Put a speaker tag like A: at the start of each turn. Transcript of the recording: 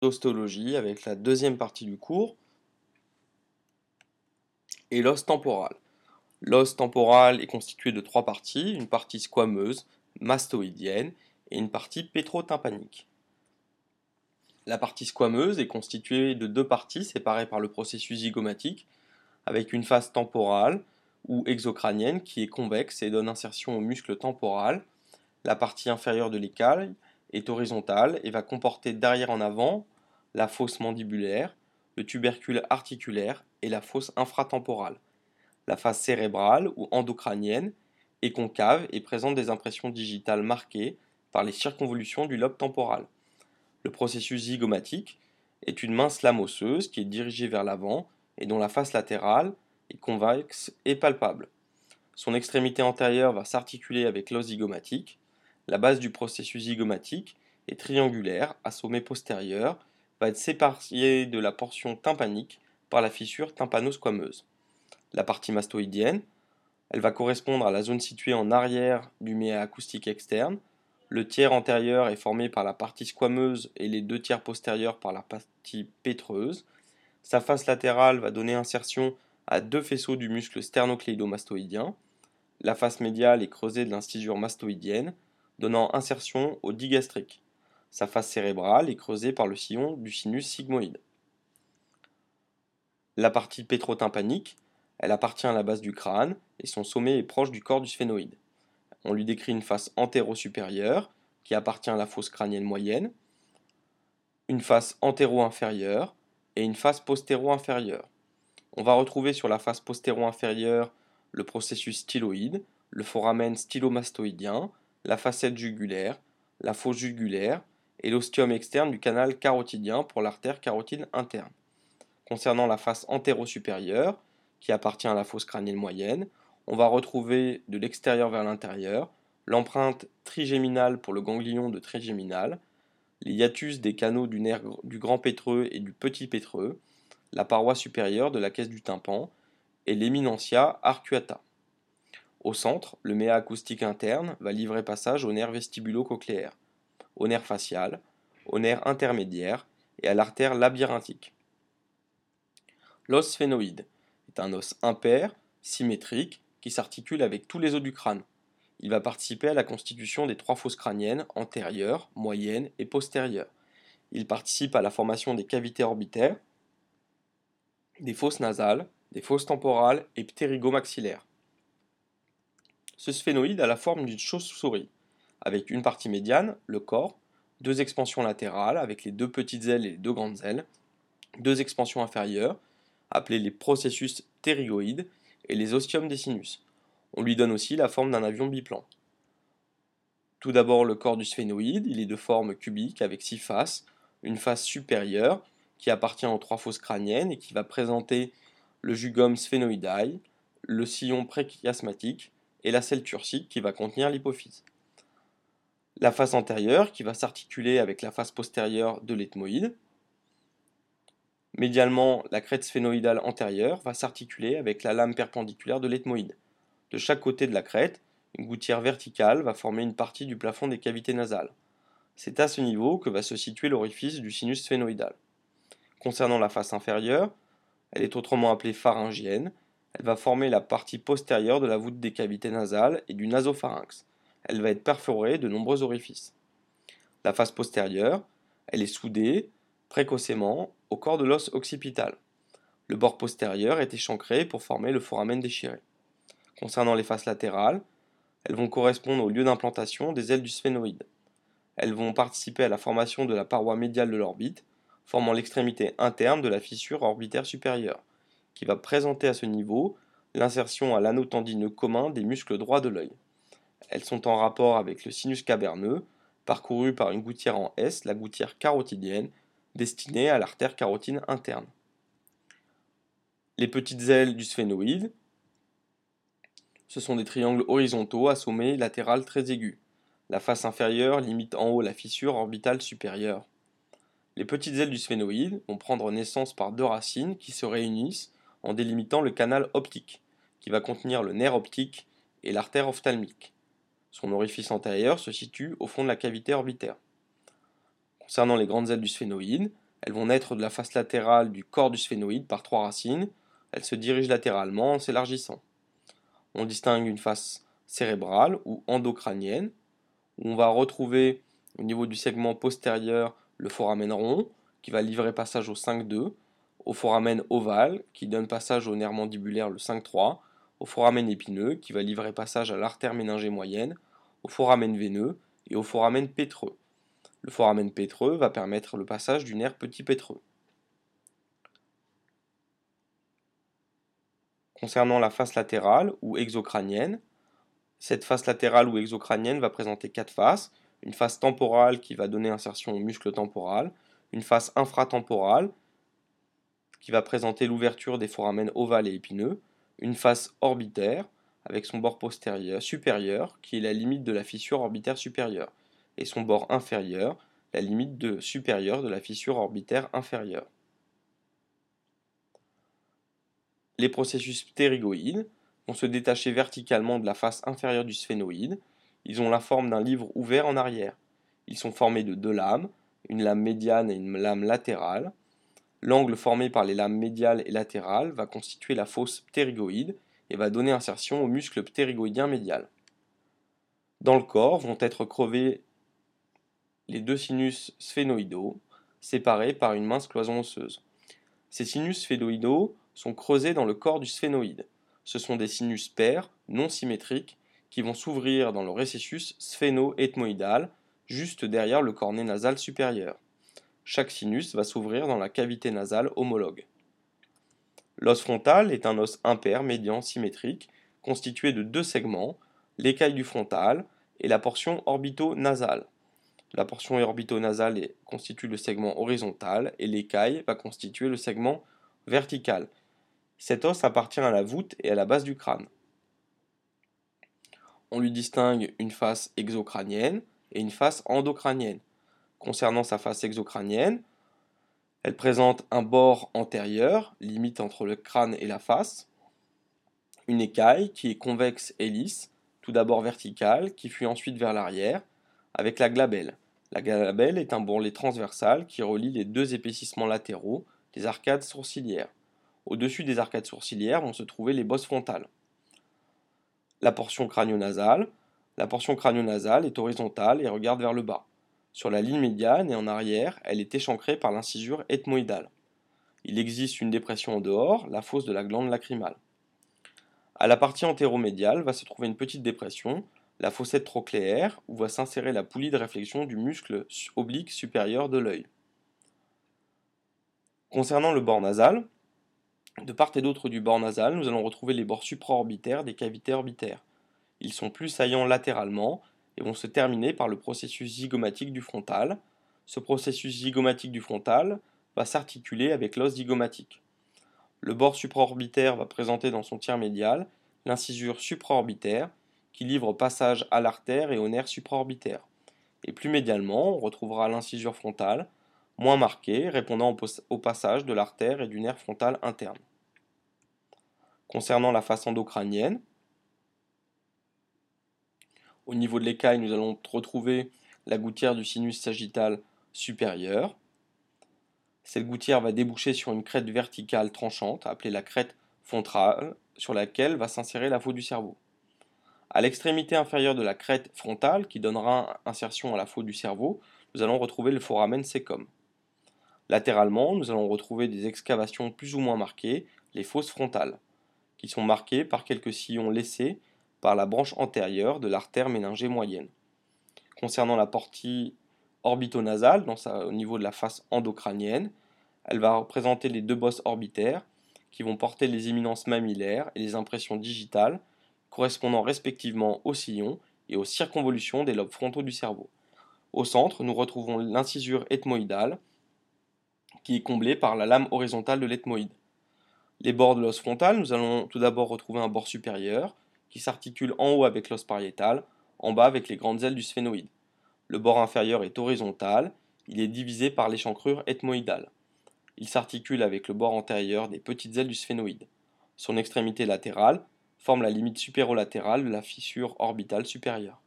A: d'ostologie avec la deuxième partie du cours et l'os temporal. L'os temporal est constitué de trois parties, une partie squameuse, mastoïdienne et une partie pétrotympanique. La partie squameuse est constituée de deux parties séparées par le processus zygomatique, avec une face temporale ou exocrânienne qui est convexe et donne insertion au muscle temporal. La partie inférieure de l'écaille est horizontale et va comporter derrière en avant la fosse mandibulaire, le tubercule articulaire et la fosse infratemporale. La face cérébrale ou endocrânienne est concave et présente des impressions digitales marquées par les circonvolutions du lobe temporal. Le processus zygomatique est une mince lame osseuse qui est dirigée vers l'avant et dont la face latérale est convexe et palpable. Son extrémité antérieure va s'articuler avec l'os zygomatique. La base du processus zygomatique est triangulaire à sommet postérieur, va être séparée de la portion tympanique par la fissure tympano-squameuse. La partie mastoïdienne, elle va correspondre à la zone située en arrière du méa acoustique externe. Le tiers antérieur est formé par la partie squameuse et les deux tiers postérieurs par la partie pétreuse. Sa face latérale va donner insertion à deux faisceaux du muscle sternocléidomastoïdien. La face médiale est creusée de l'incisure mastoïdienne, donnant insertion au digastrique. Sa face cérébrale est creusée par le sillon du sinus sigmoïde. La partie pétrotympanique, elle appartient à la base du crâne et son sommet est proche du corps du sphénoïde. On lui décrit une face antéro-supérieure qui appartient à la fosse crânienne moyenne, une face antéro-inférieure et une face postéro-inférieure. On va retrouver sur la face postéro-inférieure le processus styloïde, le foramen stylomastoïdien, la facette jugulaire, la fosse jugulaire et l'ostium externe du canal carotidien pour l'artère carotide interne. Concernant la face antéro-supérieure, qui appartient à la fosse crânienne moyenne, on va retrouver de l'extérieur vers l'intérieur l'empreinte trigéminale pour le ganglion de trigéminal, les hiatus des canaux du nerf du grand pétreux et du petit pétreux, la paroi supérieure de la caisse du tympan et l'éminentia arcuata. Au centre, le méa acoustique interne va livrer passage au nerf vestibulo-cochléaire, au nerf facial, au nerf intermédiaire et à l'artère labyrinthique. L'os sphénoïde est un os impair, symétrique, qui s'articule avec tous les os du crâne. Il va participer à la constitution des trois fosses crâniennes antérieures, moyennes et postérieures. Il participe à la formation des cavités orbitaires, des fosses nasales, des fosses temporales et ptérygomaxillaires. Ce sphénoïde a la forme d'une chauve-souris, avec une partie médiane, le corps, deux expansions latérales avec les deux petites ailes et les deux grandes ailes, deux expansions inférieures, appelées les processus ptérygoïdes, et les ostiums des sinus. On lui donne aussi la forme d'un avion biplan. Tout d'abord le corps du sphénoïde, il est de forme cubique avec six faces, une face supérieure qui appartient aux trois fosses crâniennes et qui va présenter le jugum sphénoïdae, le sillon préchiasmatique et la selle turcique qui va contenir l'hypophyse. La face antérieure qui va s'articuler avec la face postérieure de l'ethmoïde. Médialement, la crête sphénoïdale antérieure va s'articuler avec la lame perpendiculaire de l'ethmoïde. De chaque côté de la crête, une gouttière verticale va former une partie du plafond des cavités nasales. C'est à ce niveau que va se situer l'orifice du sinus sphénoïdal. Concernant la face inférieure, elle est autrement appelée pharyngienne. Elle va former la partie postérieure de la voûte des cavités nasales et du nasopharynx. Elle va être perforée de nombreux orifices. La face postérieure, elle est soudée précocement au corps de l'os occipital. Le bord postérieur est échancré pour former le foramen déchiré. Concernant les faces latérales, elles vont correspondre au lieu d'implantation des ailes du sphénoïde. Elles vont participer à la formation de la paroi médiale de l'orbite, formant l'extrémité interne de la fissure orbitaire supérieure, qui va présenter à ce niveau l'insertion à l'anneau tendineux commun des muscles droits de l'œil. Elles sont en rapport avec le sinus caverneux, parcouru par une gouttière en S, la gouttière carotidienne, destinée à l'artère carotine interne. Les petites ailes du sphénoïde, ce sont des triangles horizontaux à sommet latéral très aigus. La face inférieure limite en haut la fissure orbitale supérieure. Les petites ailes du sphénoïde vont prendre naissance par deux racines qui se réunissent en délimitant le canal optique, qui va contenir le nerf optique et l'artère ophtalmique. Son orifice antérieur se situe au fond de la cavité orbitaire. Concernant les grandes ailes du sphénoïde, elles vont naître de la face latérale du corps du sphénoïde par trois racines. Elles se dirigent latéralement en s'élargissant. On distingue une face cérébrale ou endocrânienne, où on va retrouver au niveau du segment postérieur le foramen rond, qui va livrer passage au 5-2, au foramen ovale, qui donne passage au nerf mandibulaire le 5-3, au foramen épineux, qui va livrer passage à l'artère méningée moyenne, au foramen veineux et au foramen pétreux. Le foramen pétreux va permettre le passage du nerf petit pétreux. Concernant la face latérale ou exocrânienne, cette face latérale ou exocrânienne va présenter quatre faces. Une face temporale qui va donner insertion au muscle temporal, une face infratemporale qui va présenter l'ouverture des foramen ovales et épineux, une face orbitaire avec son bord postérieur supérieur qui est la limite de la fissure orbitaire supérieure et son bord inférieur la limite supérieure de la fissure orbitaire inférieure. Les processus ptérygoïdes vont se détacher verticalement de la face inférieure du sphénoïde. Ils ont la forme d'un livre ouvert en arrière. Ils sont formés de deux lames, une lame médiane et une lame latérale. L'angle formé par les lames médiales et latérales va constituer la fosse ptérygoïde et va donner insertion au muscle ptérygoïdien médial. Dans le corps vont être crevés les deux sinus sphénoïdaux, séparés par une mince cloison osseuse. Ces sinus sphénoïdaux sont creusés dans le corps du sphénoïde. Ce sont des sinus pairs, non symétriques, qui vont s'ouvrir dans le récessus sphéno-ethmoïdal, juste derrière le cornet nasal supérieur. Chaque sinus va s'ouvrir dans la cavité nasale homologue. L'os frontal est un os impair médian symétrique, constitué de deux segments, l'écaille du frontal et la portion orbito-nasale. La portion orbito-nasale constitue le segment horizontal et l'écaille va constituer le segment vertical. Cet os appartient à la voûte et à la base du crâne. On lui distingue une face exocrânienne et une face endocrânienne. Concernant sa face exocrânienne, elle présente un bord antérieur, limite entre le crâne et la face, une écaille qui est convexe et lisse, tout d'abord verticale, qui fuit ensuite vers l'arrière, avec la glabelle. La glabelle est un bourrelet transversal qui relie les deux épaississements latéraux des arcades sourcilières. Au-dessus des arcades sourcilières vont se trouver les bosses frontales. La portion crânio-nasale. La portion crânio-nasale est horizontale et regarde vers le bas. Sur la ligne médiane et en arrière, elle est échancrée par l'incisure ethmoïdale. Il existe une dépression en dehors, la fosse de la glande lacrymale. À la partie antéromédiale va se trouver une petite dépression, la fossette trochléaire, où va s'insérer la poulie de réflexion du muscle oblique supérieur de l'œil. Concernant le bord nasal, de part et d'autre du bord nasal, nous allons retrouver les bords supraorbitaires des cavités orbitaires. Ils sont plus saillants latéralement et vont se terminer par le processus zygomatique du frontal. Ce processus zygomatique du frontal va s'articuler avec l'os zygomatique. Le bord supraorbitaire va présenter dans son tiers médial l'incisure supraorbitaire qui livre passage à l'artère et au nerf supraorbitaire. Et plus médialement, on retrouvera l'incisure frontale, moins marquée, répondant au passage de l'artère et du nerf frontal interne. Concernant la face endocrânienne, au niveau de l'écaille, nous allons retrouver la gouttière du sinus sagittal supérieur. Cette gouttière va déboucher sur une crête verticale tranchante, appelée la crête frontale, sur laquelle va s'insérer la faute du cerveau. À l'extrémité inférieure de la crête frontale, qui donnera insertion à la faute du cerveau, nous allons retrouver le foramen sécum. Latéralement, nous allons retrouver des excavations plus ou moins marquées, les fosses frontales, qui sont marquées par quelques sillons laissés par la branche antérieure de l'artère méningée moyenne. Concernant la partie orbitonasale, au niveau de la face endocrânienne, elle va représenter les deux bosses orbitaires qui vont porter les éminences mammillaires et les impressions digitales correspondant respectivement aux sillons et aux circonvolutions des lobes frontaux du cerveau. Au centre, nous retrouvons l'incisure ethmoïdale qui est comblée par la lame horizontale de l'ethmoïde. Les bords de l'os frontal, nous allons tout d'abord retrouver un bord supérieur qui s'articule en haut avec l'os pariétal, en bas avec les grandes ailes du sphénoïde. Le bord inférieur est horizontal, il est divisé par l'échancrure ethmoïdale. Il s'articule avec le bord antérieur des petites ailes du sphénoïde. Son extrémité latérale forme la limite supérolatérale de la fissure orbitale supérieure.